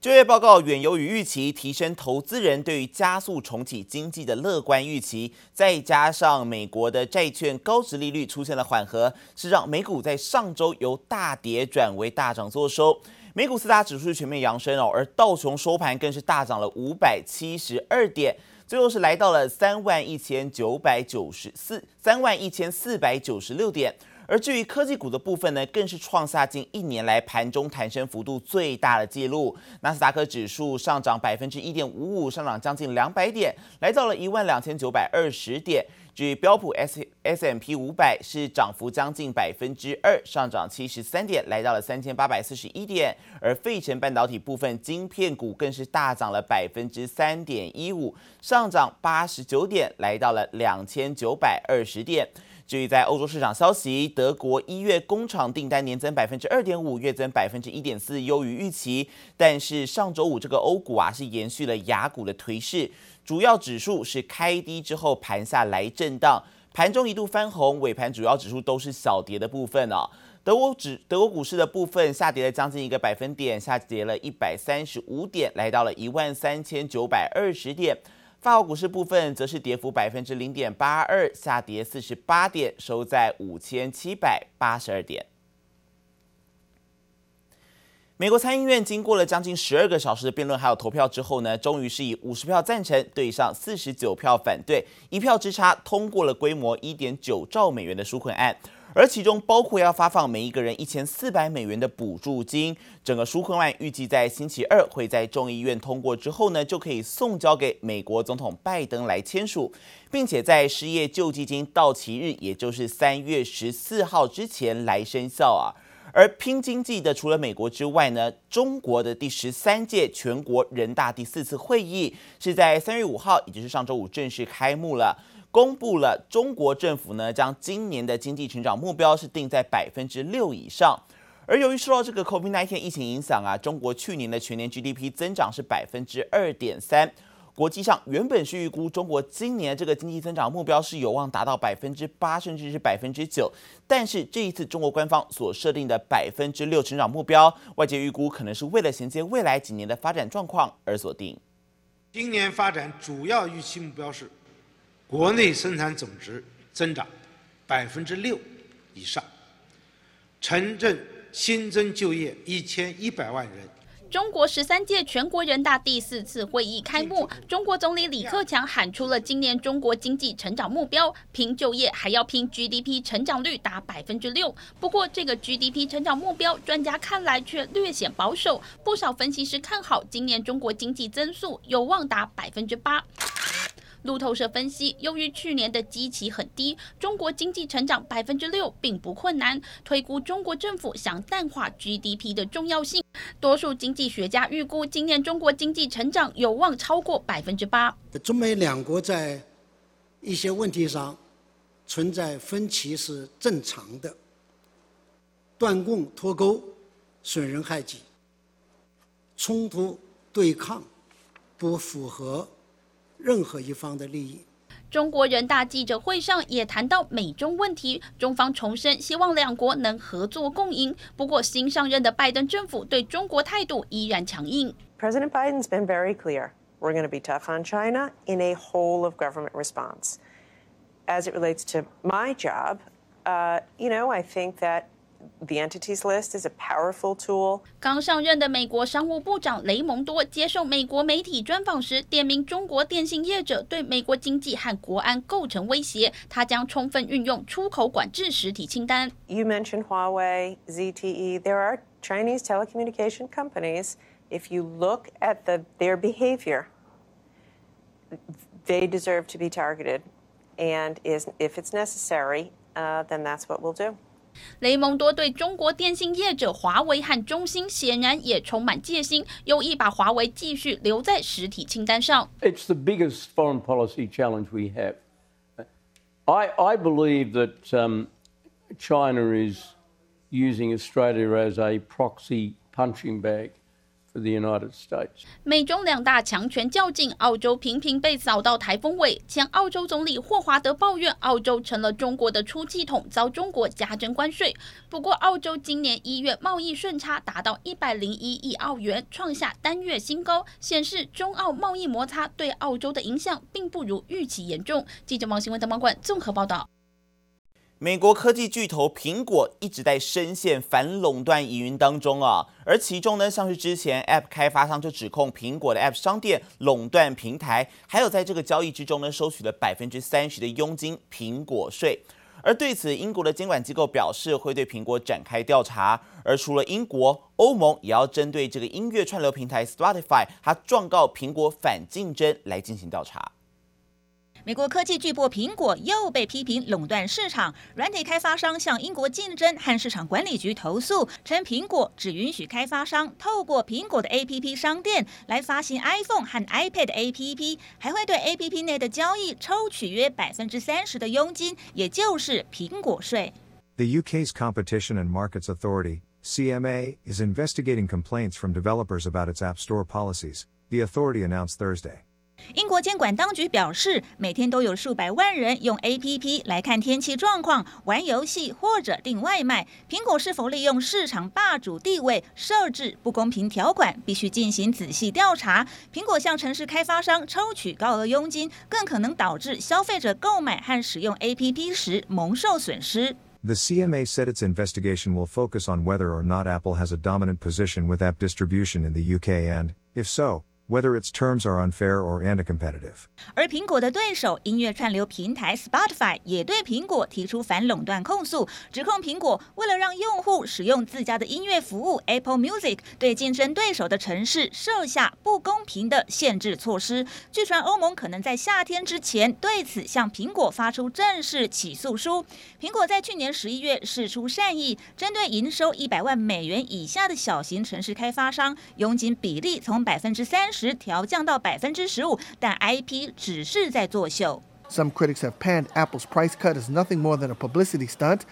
就业报告远优于预期，提升投资人对于加速重启经济的乐观预期，再加上美国的债券高值利率出现了缓和，是让美股在上周由大跌转为大涨作收。美股四大指数全面扬升哦，而道琼收盘更是大涨了五百七十二点，最后是来到了三万一千九百九十四三万一千四百九十六点。而至于科技股的部分呢，更是创下近一年来盘中弹升幅度最大的纪录。纳斯达克指数上涨百分之一点五五，上涨将近两百点，来到了一万两千九百二十点。至于标普 S S M P 五百是涨幅将近百分之二，上涨七十三点，来到了三千八百四十一点。而费城半导体部分晶片股更是大涨了百分之三点一五，上涨八十九点，来到了两千九百二十点。至于在欧洲市场消息，德国一月工厂订单年增百分之二点五，月增百分之一点四，优于预期。但是上周五这个欧股啊是延续了雅股的颓势，主要指数是开低之后盘下来震荡，盘中一度翻红，尾盘主要指数都是小跌的部分哦。德国指德国股市的部分下跌了将近一个百分点，下跌了一百三十五点，来到了一万三千九百二十点。法国股市部分则是跌幅百分之零点八二，下跌四十八点，收在五千七百八十二点。美国参议院经过了将近十二个小时的辩论还有投票之后呢，终于是以五十票赞成对上四十九票反对，一票之差通过了规模一点九兆美元的纾困案。而其中包括要发放每一个人一千四百美元的补助金，整个纾困案预计在星期二会在众议院通过之后呢，就可以送交给美国总统拜登来签署，并且在失业救济金到期日，也就是三月十四号之前来生效啊。而拼经济的除了美国之外呢，中国的第十三届全国人大第四次会议是在三月五号，也就是上周五正式开幕了。公布了中国政府呢，将今年的经济成长目标是定在百分之六以上。而由于受到这个 COVID-19 疫情影响啊，中国去年的全年 GDP 增长是百分之二点三。国际上原本是预估中国今年这个经济增长目标是有望达到百分之八，甚至是百分之九。但是这一次中国官方所设定的百分之六成长目标，外界预估可能是为了衔接未来几年的发展状况而锁定。今年发展主要预期目标是。国内生产总值增长百分之六以上，城镇新增就业一千一百万人。中国十三届全国人大第四次会议开幕，中国总理李克强喊出了今年中国经济成长目标，拼就业还要拼 GDP 成长率达百分之六。不过，这个 GDP 成长目标，专家看来却略显保守，不少分析师看好今年中国经济增速有望达百分之八。路透社分析，由于去年的基期很低，中国经济成长百分之六并不困难。推估中国政府想淡化 GDP 的重要性，多数经济学家预估今年中国经济成长有望超过百分之八。中美两国在一些问题上存在分歧是正常的，断供脱钩损人害己，冲突对抗不符合。任何一方的利益。中国人大记者会上也谈到美中问题，中方重申希望两国能合作共赢。不过，新上任的拜登政府对中国态度依然强硬。President Biden's been very clear. We're going to be tough on China in a whole of government response. As it relates to my job, uh, you know, I think that. The entities list is a powerful tool. 刚上任的美国商务部长雷蒙多接受美国媒体专访时，点名中国电信业者对美国经济和国安构成威胁，他将充分运用出口管制实体清单。You mentioned Huawei, ZTE. There are Chinese telecommunication companies. If you look at the their behavior, they deserve to be targeted. And is if it's necessary, uh, then that's what we'll do. 雷蒙多对中国电信业者华为和中兴显然也充满戒心，有意把华为继续留在实体清单上。It's the biggest foreign policy challenge we have. I I believe that um, China is using Australia as a proxy punching bag. The United States. 美中两大强权较劲，澳洲频频被扫到台风尾。前澳洲总理霍华德抱怨，澳洲成了中国的出气筒，遭中国加征关税。不过，澳洲今年一月贸易顺差达到一百零一亿澳元，创下单月新高，显示中澳贸易摩擦对澳洲的影响并不如预期严重。记者王新文、邓宝冠综合报道。美国科技巨头苹果一直在深陷反垄断疑云当中啊，而其中呢，像是之前 App 开发商就指控苹果的 App 商店垄断平台，还有在这个交易之中呢，收取了百分之三十的佣金苹果税。而对此，英国的监管机构表示会对苹果展开调查。而除了英国，欧盟也要针对这个音乐串流平台 Spotify，它状告苹果反竞争来进行调查。美国科技巨擘苹果又被批评垄断市场，软体开发商向英国竞争和市场管理局投诉，称苹果只允许开发商透过苹果的 APP 商店来发行 iPhone 和 iPad APP，还会对 APP 内的交易抽取约百分之三十的佣金，也就是苹果税。The UK's Competition and Markets Authority (CMA) is investigating complaints from developers about its App Store policies. The authority announced Thursday. 英国监管当局表示，每天都有数百万人用 APP 来看天气状况、玩游戏或者订外卖。苹果是否利用市场霸主地位设置不公平条款，必须进行仔细调查。苹果向城市开发商抽取高额佣金，更可能导致消费者购买和使用 APP 时蒙受损失。The CMA said its investigation will focus on whether or not Apple has a dominant position with app distribution in the UK and, if so, whether its terms are unfair or anti-competitive. 而苹果的对手音乐串流平台 Spotify 也对苹果提出反垄断控诉，指控苹果为了让用户使用自家的音乐服务 Apple Music，对竞争对手的城市设下不公平的限制措施。据传欧盟可能在夏天之前对此向苹果发出正式起诉书。苹果在去年十一月释出善意，针对营收一百万美元以下的小型城市开发商，佣金比例从百分之三十。时调降到百分之十五，但 IP 只是在作秀。Some critics have panned Apple's price cut as nothing more than a publicity stunt.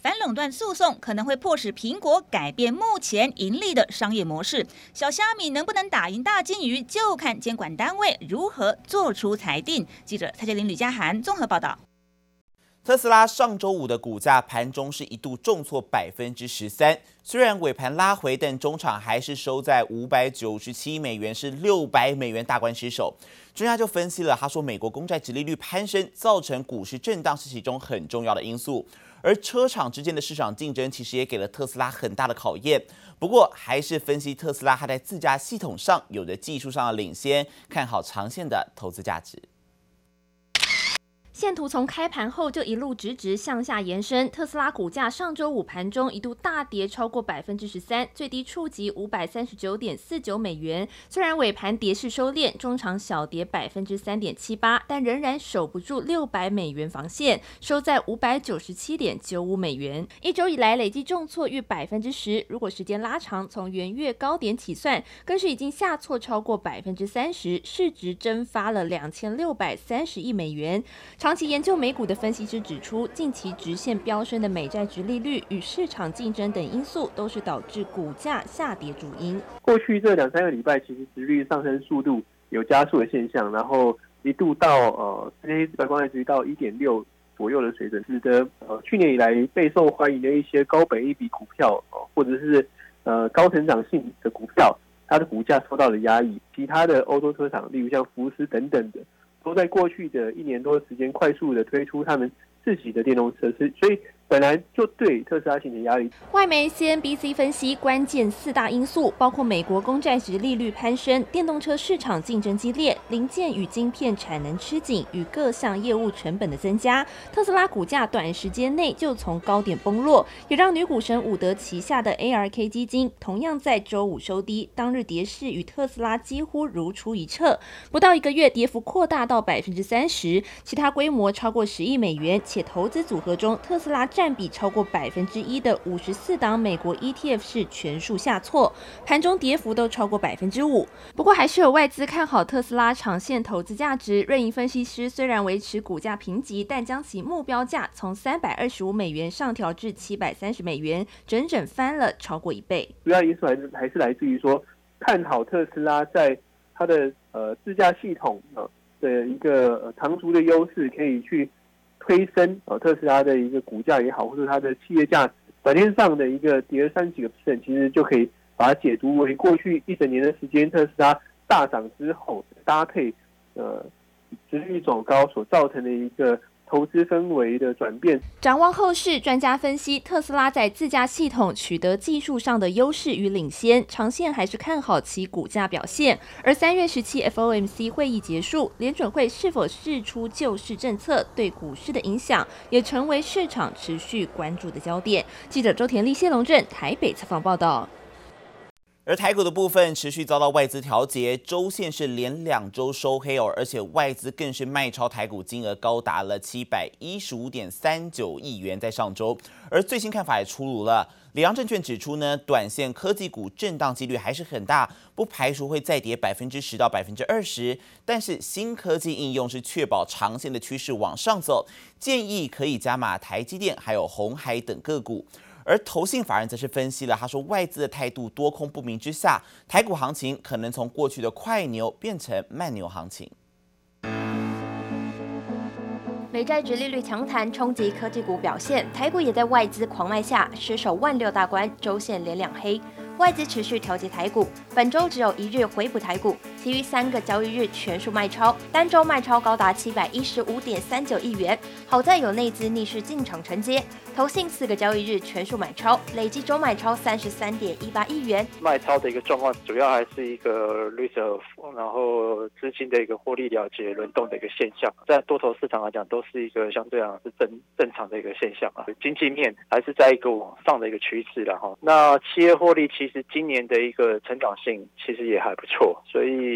反垄断诉讼可能会迫使苹果改变目前盈利的商业模式。小虾米能不能打赢大金鱼，就看监管单位如何做出裁定。记者蔡洁玲、吕佳涵综合报道。特斯拉上周五的股价盘中是一度重挫百分之十三，虽然尾盘拉回，但中场还是收在五百九十七美元，是六百美元大关失守。专家就分析了，他说美国公债殖利率攀升造成股市震荡是其中很重要的因素，而车厂之间的市场竞争其实也给了特斯拉很大的考验。不过还是分析特斯拉它在自家系统上有着技术上的领先，看好长线的投资价值。线图从开盘后就一路直直向下延伸，特斯拉股价上周五盘中一度大跌超过百分之十三，最低触及五百三十九点四九美元。虽然尾盘跌势收敛，中场小跌百分之三点七八，但仍然守不住六百美元防线，收在五百九十七点九五美元。一周以来累计重挫逾百分之十，如果时间拉长，从元月高点起算，更是已经下挫超过百分之三十，市值蒸发了两千六百三十亿美元。长期研究美股的分析师指出，近期直线飙升的美债殖利率与市场竞争等因素，都是导致股价下跌主因。过去这两三个礼拜，其实殖利率上升速度有加速的现象，然后一度到呃，这些资本公债到一点六左右的水准，使得呃去年以来备受欢迎的一些高本益比股票，呃，或者是呃高成长性的股票，它的股价受到了压抑。其他的欧洲车厂，例如像福斯等等的。都在过去的一年多的时间，快速的推出他们自己的电动车，所以。本来就对特斯拉形成压力。外媒 CNBC 分析，关键四大因素包括美国公债殖利率攀升、电动车市场竞争激烈、零件与晶片产能吃紧与各项业务成本的增加。特斯拉股价短时间内就从高点崩落，也让女股神伍德旗下的 ARK 基金同样在周五收低，当日跌势与特斯拉几乎如出一辙。不到一个月，跌幅扩大到百分之三十，其他规模超过十亿美元，且投资组合中特斯拉占占比超过百分之一的五十四档美国 ETF 是全数下挫，盘中跌幅都超过百分之五。不过还是有外资看好特斯拉长线投资价值。瑞银分析师虽然维持股价评级，但将其目标价从三百二十五美元上调至七百三十美元，整整翻了超过一倍。主要因素还是还是来自于说，看好特斯拉在它的呃自驾系统啊的一个长足的优势，可以去推升呃特斯拉的一个股价也好，或者它的企业价值。短天上的一个跌了三几个 percent，其实就可以把它解读为过去一整年的时间，特斯拉大涨之后搭配呃殖利率走高所造成的一个。投资氛围的转变。展望后市，专家分析，特斯拉在自驾系统取得技术上的优势与领先，长线还是看好其股价表现。而三月十七 FOMC 会议结束，联准会是否释出救市政策，对股市的影响，也成为市场持续关注的焦点。记者周田丽、谢龙镇台北采访报道。而台股的部分持续遭到外资调节，周线是连两周收黑哦，而且外资更是卖超台股金额高达了七百一十五点三九亿元，在上周。而最新看法也出炉了，里昂证券指出呢，短线科技股震荡几率还是很大，不排除会再跌百分之十到百分之二十，但是新科技应用是确保长线的趋势往上走，建议可以加码台积电还有鸿海等个股。而投信法人则是分析了，他说外资的态度多空不明之下，台股行情可能从过去的快牛变成慢牛行情。美债殖利率强弹冲击科技股表现，台股也在外资狂卖下失守万六大关，周线连两黑。外资持续调节台股，本周只有一日回补台股，其余三个交易日全数卖超，单周卖超高达七百一十五点三九亿元。好在有内资逆势进场承接，投信四个交易日全数买超，累计周买超三十三点一八亿元。卖超的一个状况，主要还是一个 reserve，然后资金的一个获利了结轮动的一个现象，在多头市场来讲，都是一个相对上是正正常的一个现象啊。经济面还是在一个往上的一个趋势了哈。那企业获利其实今年的一个成长性其实也还不错，所以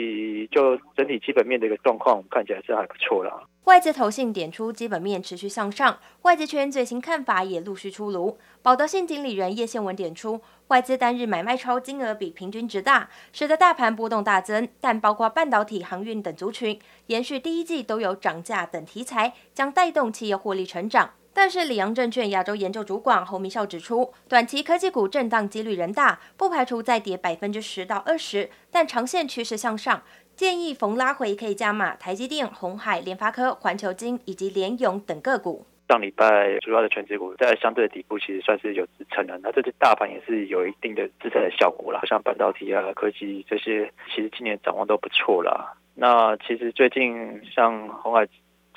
就整体基本面的一个状况看起来是还不错啦。外资投信点出基本面持续向上，外资圈最新看法也陆续出炉。保德信经理人叶宪文点出，外资单日买卖超金额比平均值大，使得大盘波动大增。但包括半导体、航运等族群，延续第一季都有涨价等题材，将带动企业获利成长。但是里昂证券亚洲研究主管侯明孝指出，短期科技股震荡几率仍大，不排除再跌百分之十到二十，但长线趋势向上，建议逢拉回可以加码台积电、红海、联发科、环球晶以及联咏等个股。上礼拜主要的权值股在相对的底部，其实算是有支撑的，那这次大盘也是有一定的支撑的效果啦，像半导体啊、科技这些，其实今年展望都不错啦。那其实最近像红海。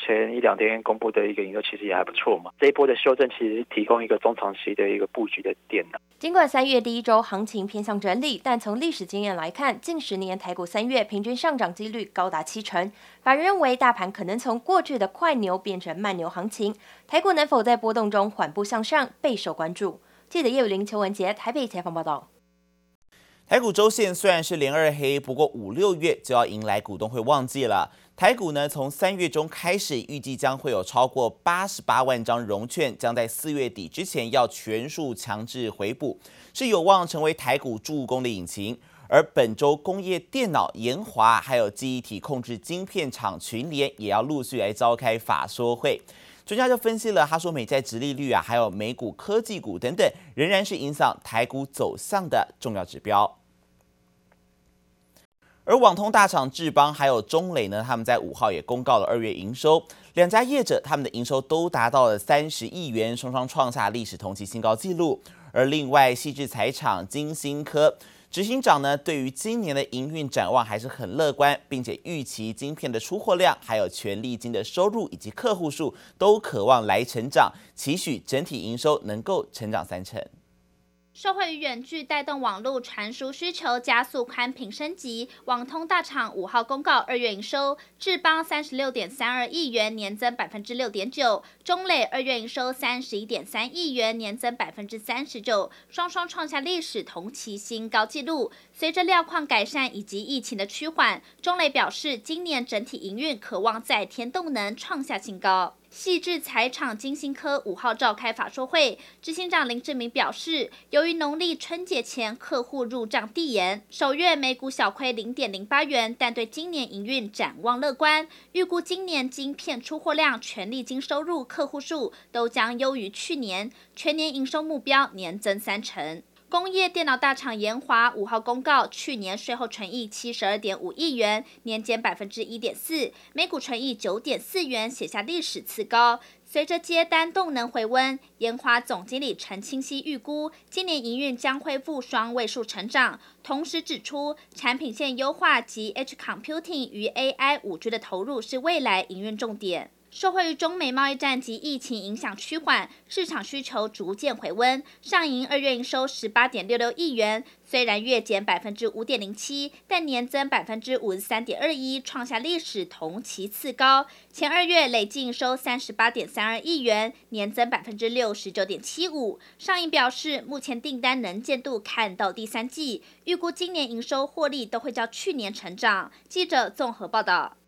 前一两天公布的一个营收其实也还不错嘛，这一波的修正其实提供一个中长期的一个布局的点呢。尽管三月第一周行情偏向整理，但从历史经验来看，近十年台股三月平均上涨几率高达七成。法人认为大盘可能从过去的快牛变成慢牛行情，台股能否在波动中缓步向上备受关注。记者叶雨林、邱文杰台北采访报道。台股周线虽然是连二黑，不过五六月就要迎来股东会旺季了。台股呢，从三月中开始，预计将会有超过八十八万张融券，将在四月底之前要全数强制回补，是有望成为台股助攻的引擎。而本周工业电脑研华还有记忆体控制晶片厂群联也要陆续来召开法说会。专家就分析了，他说美债殖利率啊，还有美股科技股等等，仍然是影响台股走向的重要指标。而网通大厂智邦还有中磊呢，他们在五号也公告了二月营收，两家业者他们的营收都达到了三十亿元，双双创下历史同期新高纪录。而另外，细致财厂晶心科执行长呢，对于今年的营运展望还是很乐观，并且预期晶片的出货量，还有权利金的收入以及客户数都渴望来成长，期许整体营收能够成长三成。受惠于远距带动网络传输需求，加速宽频升级。网通大厂五号公告二月营收，智邦三十六点三二亿元，年增百分之六点九；中磊二月营收三十一点三亿元，年增百分之三十九，双双创下历史同期新高纪录。随着料矿改善以及疫情的趋缓，中磊表示，今年整体营运可望再添动能，创下新高。细致财厂晶心科五号召开法说会，执行长林志明表示，由于农历春节前客户入账递延，首月每股小亏零点零八元，但对今年营运展望乐观，预估今年晶片出货量、权利金收入、客户数都将优于去年，全年营收目标年增三成。工业电脑大厂研华五号公告，去年税后纯益七十二点五亿元，年减百分之一点四，每股纯益九点四元，写下历史次高。随着接单动能回温，研华总经理陈清熙预估，今年营运将恢复双位数成长，同时指出，产品线优化及 H Computing 与 AI 五 G 的投入是未来营运重点。受惠于中美贸易战及疫情影响趋缓，市场需求逐渐回温。上银二月营收十八点六六亿元，虽然月减百分之五点零七，但年增百分之五十三点二一，创下历史同期次高。前二月累计营收三十八点三二亿元，年增百分之六十九点七五。上银表示，目前订单能见度看到第三季，预估今年营收获利都会较去年成长。记者综合报道。